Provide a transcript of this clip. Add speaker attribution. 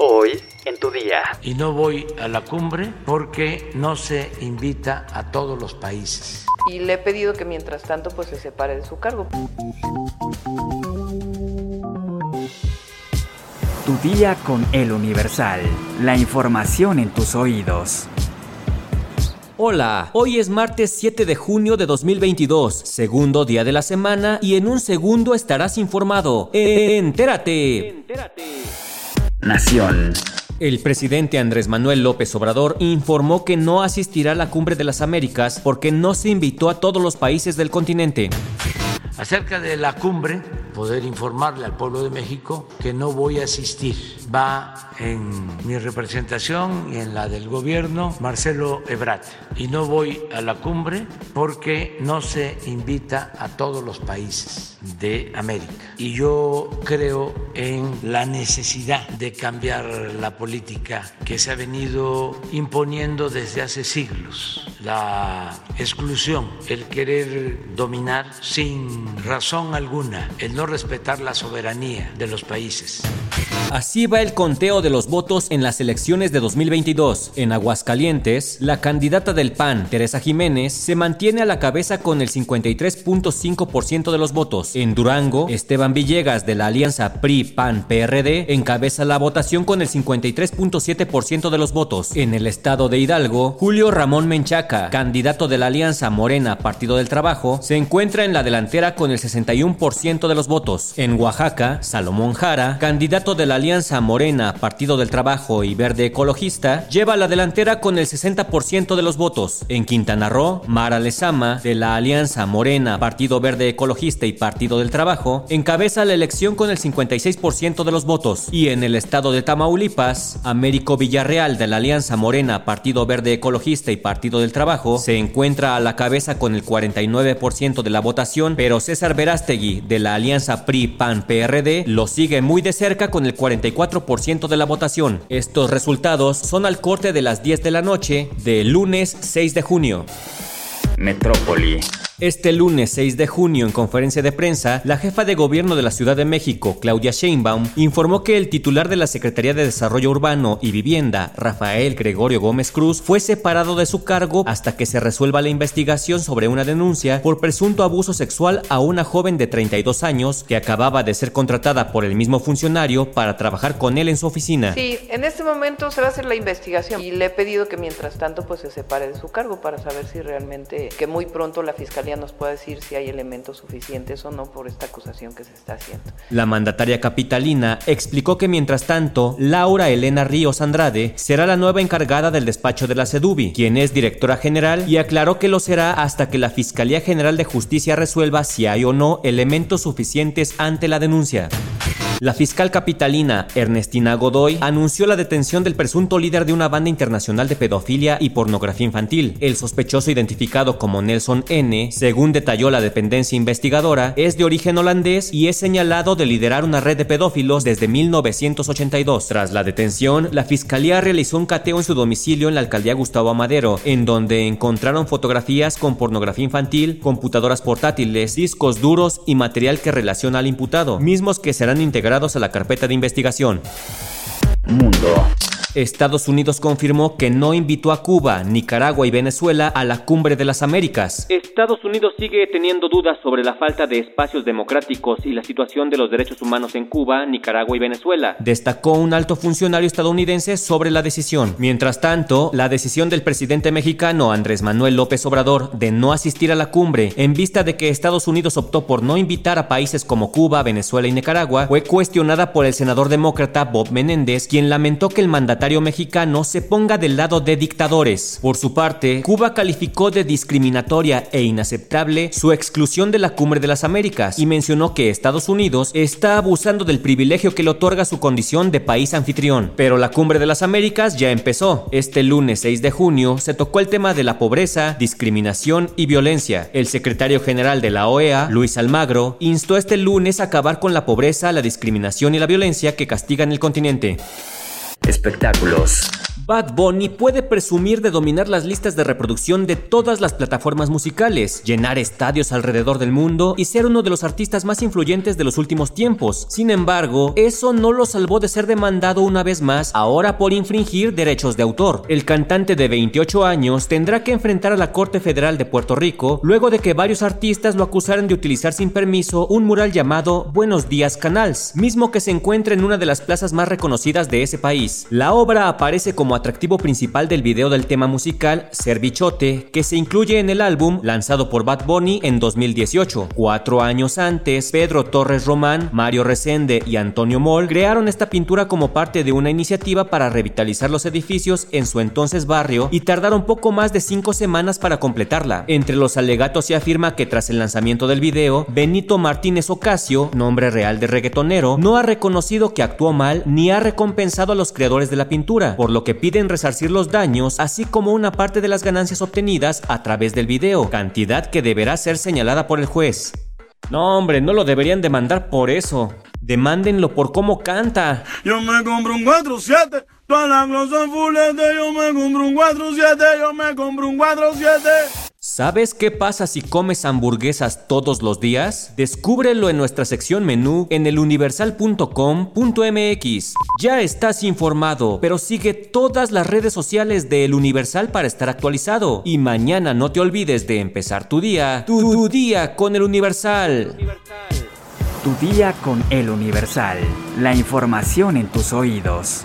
Speaker 1: Hoy en tu día.
Speaker 2: Y no voy a la cumbre porque no se invita a todos los países.
Speaker 3: Y le he pedido que mientras tanto pues se separe de su cargo.
Speaker 1: Tu día con el Universal. La información en tus oídos.
Speaker 4: Hola, hoy es martes 7 de junio de 2022, segundo día de la semana y en un segundo estarás informado. Entérate. Entérate.
Speaker 1: Nación.
Speaker 4: El presidente Andrés Manuel López Obrador informó que no asistirá a la Cumbre de las Américas porque no se invitó a todos los países del continente.
Speaker 2: Acerca de la cumbre, poder informarle al pueblo de México que no voy a asistir. Va en mi representación y en la del gobierno Marcelo Ebrard. Y no voy a la cumbre porque no se invita a todos los países de América. Y yo creo en la necesidad de cambiar la política que se ha venido imponiendo desde hace siglos. La exclusión, el querer dominar sin razón alguna, el no respetar la soberanía de los países.
Speaker 4: Así va el conteo de los votos en las elecciones de 2022. En Aguascalientes, la candidata del PAN, Teresa Jiménez, se mantiene a la cabeza con el 53.5% de los votos. En Durango, Esteban Villegas de la alianza PRI-PAN-PRD encabeza la votación con el 53.7% de los votos. En el estado de Hidalgo, Julio Ramón Menchaca, candidato de la alianza Morena Partido del Trabajo, se encuentra en la delantera con el 61% de los votos. En Oaxaca, Salomón Jara, candidato de la Alianza Morena, Partido del Trabajo y Verde Ecologista, lleva la delantera con el 60% de los votos. En Quintana Roo, Mara Lezama, de la Alianza Morena, Partido Verde Ecologista y Partido del Trabajo, encabeza la elección con el 56% de los votos. Y en el estado de Tamaulipas, Américo Villarreal, de la Alianza Morena, Partido Verde Ecologista y Partido del Trabajo, se encuentra a la cabeza con el 49% de la votación, pero César Verástegui, de la Alianza PRI-PAN-PRD, lo sigue muy de cerca con el 44% de la votación. Estos resultados son al corte de las 10 de la noche del lunes 6 de junio.
Speaker 1: Metrópoli.
Speaker 4: Este lunes 6 de junio, en conferencia de prensa, la jefa de gobierno de la Ciudad de México, Claudia Sheinbaum, informó que el titular de la Secretaría de Desarrollo Urbano y Vivienda, Rafael Gregorio Gómez Cruz, fue separado de su cargo hasta que se resuelva la investigación sobre una denuncia por presunto abuso sexual a una joven de 32 años que acababa de ser contratada por el mismo funcionario para trabajar con él en su oficina.
Speaker 3: Sí, en este momento se va a hacer la investigación y le he pedido que mientras tanto pues se separe de su cargo para saber si realmente que muy pronto la fiscalía nos pueda decir si hay elementos suficientes o no por esta acusación que se está haciendo.
Speaker 4: La mandataria capitalina explicó que mientras tanto, Laura Elena Ríos Andrade será la nueva encargada del despacho de la CEDUBI, quien es directora general, y aclaró que lo será hasta que la Fiscalía General de Justicia resuelva si hay o no elementos suficientes ante la denuncia. La fiscal capitalina Ernestina Godoy anunció la detención del presunto líder de una banda internacional de pedofilia y pornografía infantil. El sospechoso identificado como Nelson N., según detalló la dependencia investigadora, es de origen holandés y es señalado de liderar una red de pedófilos desde 1982. Tras la detención, la fiscalía realizó un cateo en su domicilio en la alcaldía Gustavo Amadero, en donde encontraron fotografías con pornografía infantil, computadoras portátiles, discos duros y material que relaciona al imputado, mismos que serán integrados a la carpeta de investigación.
Speaker 1: Mundo.
Speaker 4: Estados Unidos confirmó que no invitó a Cuba, Nicaragua y Venezuela a la Cumbre de las Américas. Estados Unidos sigue teniendo dudas sobre la falta de espacios democráticos y la situación de los derechos humanos en Cuba, Nicaragua y Venezuela, destacó un alto funcionario estadounidense sobre la decisión. Mientras tanto, la decisión del presidente mexicano Andrés Manuel López Obrador de no asistir a la cumbre en vista de que Estados Unidos optó por no invitar a países como Cuba, Venezuela y Nicaragua fue cuestionada por el senador demócrata Bob Menéndez, quien lamentó que el mandatario mexicano se ponga del lado de dictadores. Por su parte, Cuba calificó de discriminatoria e inaceptable su exclusión de la Cumbre de las Américas y mencionó que Estados Unidos está abusando del privilegio que le otorga su condición de país anfitrión. Pero la Cumbre de las Américas ya empezó. Este lunes 6 de junio se tocó el tema de la pobreza, discriminación y violencia. El secretario general de la OEA, Luis Almagro, instó este lunes a acabar con la pobreza, la discriminación y la violencia que castigan el continente.
Speaker 1: Espectáculos.
Speaker 4: Bad Bunny puede presumir de dominar las listas de reproducción de todas las plataformas musicales, llenar estadios alrededor del mundo y ser uno de los artistas más influyentes de los últimos tiempos. Sin embargo, eso no lo salvó de ser demandado una vez más, ahora por infringir derechos de autor. El cantante de 28 años tendrá que enfrentar a la Corte Federal de Puerto Rico luego de que varios artistas lo acusaran de utilizar sin permiso un mural llamado Buenos Días Canals, mismo que se encuentra en una de las plazas más reconocidas de ese país. La obra aparece como atractivo principal del video del tema musical Ser Bichote, que se incluye en el álbum lanzado por Bad Bunny en 2018. Cuatro años antes, Pedro Torres Román, Mario Resende y Antonio Moll crearon esta pintura como parte de una iniciativa para revitalizar los edificios en su entonces barrio y tardaron poco más de cinco semanas para completarla. Entre los alegatos se afirma que tras el lanzamiento del video, Benito Martínez Ocasio, nombre real de reggaetonero, no ha reconocido que actuó mal ni ha recompensado a los creadores de la pintura, por lo que piden resarcir los daños, así como una parte de las ganancias obtenidas a través del video, cantidad que deberá ser señalada por el juez. No, hombre, no lo deberían demandar por eso. Demándenlo por cómo canta.
Speaker 5: Yo me compro un 4-7, todas las glosas. Yo me compro un 4-7, yo me compro un 4-7.
Speaker 4: ¿Sabes qué pasa si comes hamburguesas todos los días? Descúbrelo en nuestra sección menú en eluniversal.com.mx. Ya estás informado, pero sigue todas las redes sociales de El Universal para estar actualizado. Y mañana no te olvides de empezar tu día, tu, tu día con El Universal.
Speaker 1: Tu día con El Universal. La información en tus oídos.